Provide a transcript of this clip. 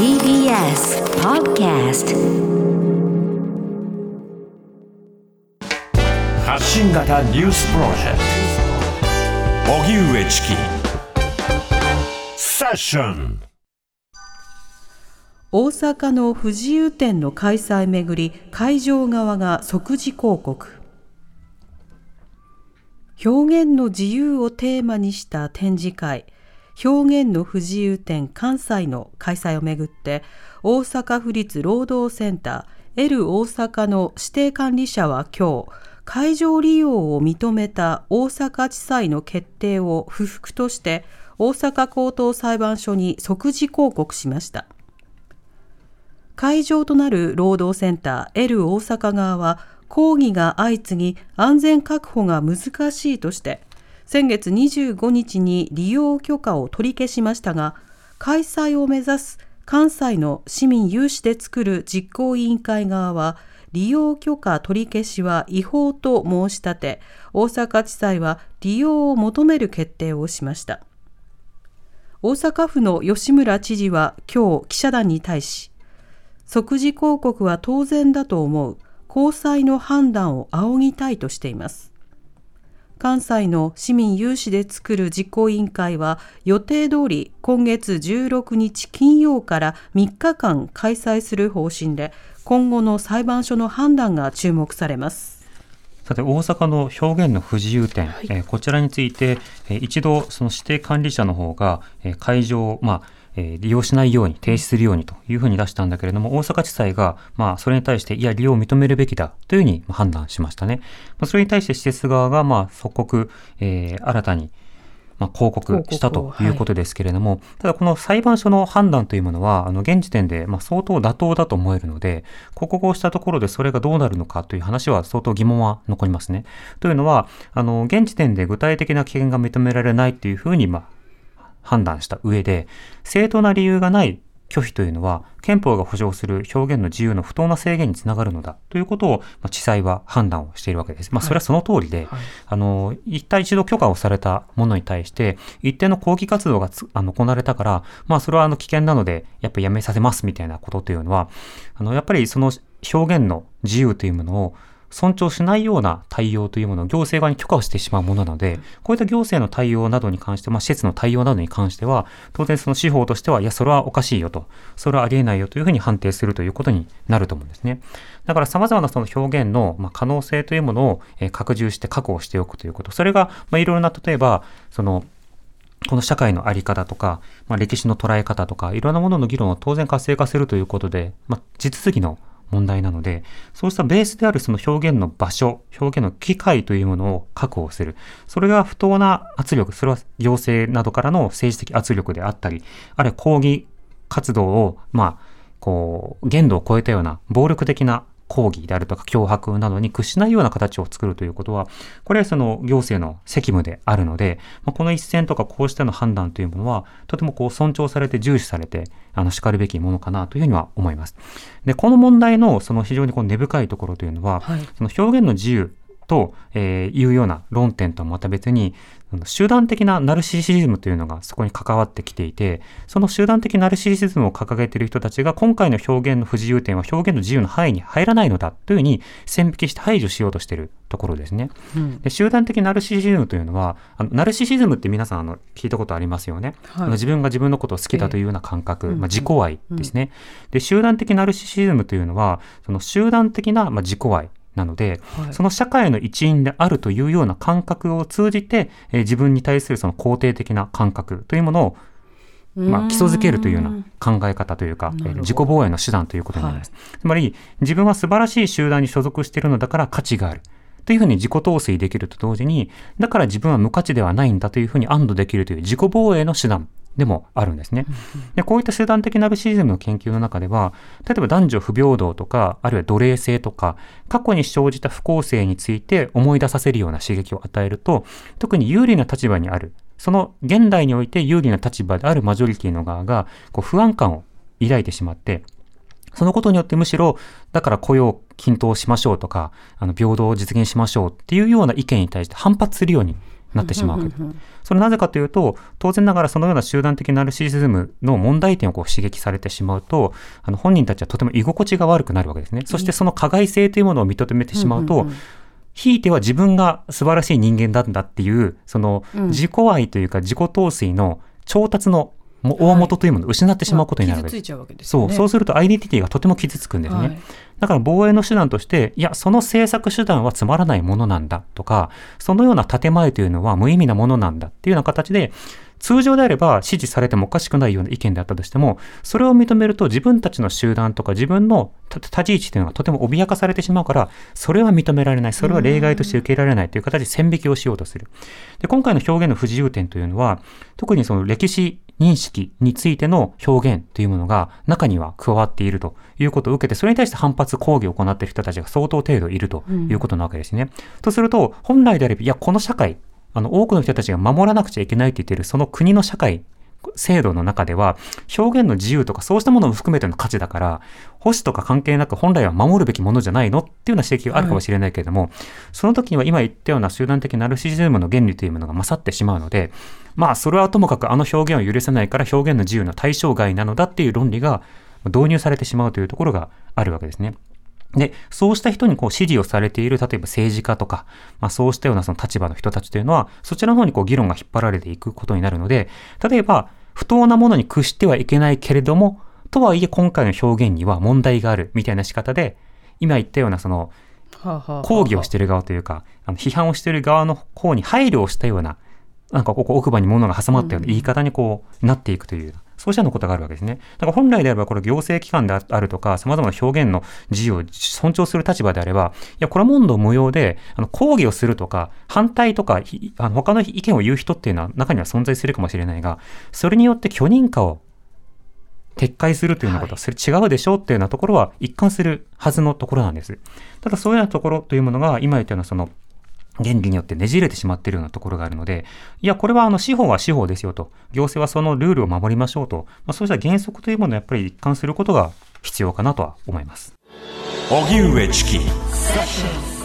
TBS Podcast 発信型ニュースプロジェクト。荻上チキ。セッション。大阪の不自由展の開催めぐり会場側が即時広告。表現の自由をテーマにした展示会表現の不自由展関西の開催をめぐって大阪府立労働センター L 大阪の指定管理者は今日会場利用を認めた大阪地裁の決定を不服として大阪高等裁判所に即時抗告しました。会場となる労働センター L 大阪側は抗議が相次ぎ安全確保が難しいとして先月25日に利用許可を取り消しましたが開催を目指す関西の市民有志で作る実行委員会側は利用許可取り消しは違法と申し立て大阪地裁は利用を求める決定をしました。大阪府の吉村知事は今日記者団に対し即時広告は当然だと思う高裁の判断を仰ぎたいとしています。関西の市民有志で作る実行委員会は予定通り今月16日金曜から3日間開催する方針で今後の裁判所の判断が注目されます。さて大阪の表現の不自由展、はい、えー、こちらについて、えー、一度その指定管理者の方が、えー、会場まあえー、利用しないように停止するようにというふうに出したんだけれども、大阪地裁が、まあ、それに対して、いや、利用を認めるべきだというふうに判断しましたね。まあ、それに対して施設側が、まあ、即刻、えー、新たに、まあ、広告したということですけれども、はい、ただこの裁判所の判断というものは、あの、現時点で、まあ、相当妥当だと思えるので、広告をしたところでそれがどうなるのかという話は相当疑問は残りますね。というのは、あの、現時点で具体的な危険が認められないというふうに、まあ、判断した上で、正当な理由がない拒否というのは、憲法が保障する表現の自由の不当な制限につながるのだということを、まあ、地裁は判断をしているわけです。まあ、それはその通りで、はい、あの、一体一度許可をされたものに対して、一定の抗議活動があの行われたから、まあ、それはあの危険なので、やっぱりやめさせますみたいなことというのは、あの、やっぱりその表現の自由というものを、尊重しないような対応というものを行政側に許可をしてしまうものなので、こういった行政の対応などに関して、まあ、施設の対応などに関しては、当然その司法としては、いや、それはおかしいよと、それはありえないよというふうに判定するということになると思うんですね。だから様々なその表現の、まあ、可能性というものを、え拡充して確保しておくということ。それが、まあ、いろいろな、例えば、その、この社会のあり方とか、まあ、歴史の捉え方とか、いろんなものの議論を当然活性化するということで、まあ、地続きの問題なので、そうしたベースであるその表現の場所、表現の機会というものを確保する。それが不当な圧力、それは行政などからの政治的圧力であったり、あるいは抗議活動を、まあ、こう、限度を超えたような暴力的な抗議であるとか脅迫などに屈しないような形を作るということは、これはその行政の責務であるので、まあ、この一線とかこうしての判断というものは、とてもこう尊重されて重視されて、あの、叱るべきものかなというふうには思います。で、この問題のその非常にこう根深いところというのは、はい、その表現の自由と、えー、いうような論点とはまた別に、集団的なナルシシズムというのがそこに関わってきていて、その集団的ナルシシズムを掲げている人たちが今回の表現の不自由点は表現の自由の範囲に入らないのだというふうに線引きして排除しようとしているところですね。うん、で集団的ナルシシズムというのは、あのナルシシズムって皆さんあの聞いたことありますよね。はい、あの自分が自分のことを好きだというような感覚、えー、まあ、自己愛ですね、うん、で。集団的ナルシシズムというのは、その集団的な、まあ、自己愛、なので、はい、その社会の一員であるというような感覚を通じて、えー、自分に対するその肯定的な感覚というものをまあ、基礎づけるというような考え方というか、えー、自己防衛の手段ということになります。はい、つまり、自分は素晴らしい集団に所属しているのだから価値がある。というふうに自己統制できると同時に、だから自分は無価値ではないんだというふうに安堵できるという自己防衛の手段でもあるんですね。でこういった集団的ナルシズムの研究の中では、例えば男女不平等とか、あるいは奴隷制とか、過去に生じた不公正について思い出させるような刺激を与えると、特に有利な立場にある、その現代において有利な立場であるマジョリティの側が、こう不安感を抱いてしまって、そのことによってむしろ、だから雇用を均等しましょうとか、あの平等を実現しましょうっていうような意見に対して反発するようになってしまうわけ。それなぜかというと、当然ながらそのような集団的ナルシシズムの問題点をこう刺激されてしまうと、あの本人たちはとても居心地が悪くなるわけですね。そしてその加害性というものを認めてしまうと、ひいては自分が素晴らしい人間なんだっていう、その自己愛というか自己陶酔の調達のも大元というものを失ってしまうことになるわけです。はいですね、そう、そうするとアイデンティティがとても傷つくんですね。はい、だから防衛の手段として、いや、その政策手段はつまらないものなんだとか、そのような建前というのは無意味なものなんだっていうような形で、通常であれば支持されてもおかしくないような意見であったとしても、それを認めると自分たちの集団とか自分の立ち位置というのがとても脅かされてしまうから、それは認められない、それは例外として受け入れられないという形で線引きをしようとする。で今回の表現の不自由点というのは、特にその歴史認識についての表現というものが中には加わっているということを受けて、それに対して反発抗議を行っている人たちが相当程度いるということなわけですね。うん、とすると、本来であれば、いや、この社会、あの、多くの人たちが守らなくちゃいけないって言っている、その国の社会制度の中では、表現の自由とかそうしたものも含めての価値だから、保守とか関係なく本来は守るべきものじゃないのっていうような指摘があるかもしれないけれども、はい、その時には今言ったような集団的ナルシズムの原理というものが勝ってしまうので、まあそれはともかくあの表現を許せないから表現の自由の対象外なのだっていう論理が導入されてしまうというところがあるわけですね。で、そうした人にこう支持をされている、例えば政治家とか、まあそうしたようなその立場の人たちというのは、そちらの方にこう議論が引っ張られていくことになるので、例えば、不当なものに屈してはいけないけれども、とはいえ今回の表現には問題があるみたいな仕方で、今言ったようなその、抗議をしている側というか、あの批判をしている側の方に配慮をしたような、なんかここ奥歯に物が挟まったような言い方にこうなっていくという、そうしたのことがあるわけですね。だから本来であれば、これ行政機関であるとか、様々な表現の自由を尊重する立場であれば、いや、これは問答無用で、あの、抗議をするとか、反対とか、あの他の意見を言う人っていうのは中には存在するかもしれないが、それによって許認可を撤回するというようなことは、それ違うでしょうっていうようなところは一貫するはずのところなんです。ただそういうようなところというものが、今言ったようなその、原理によってねじれてしまっているようなところがあるので、いや、これはあの司法は司法ですよと、行政はそのルールを守りましょうと、まあ、そうした原則というものをやっぱり一貫することが必要かなとは思います。荻上チキ。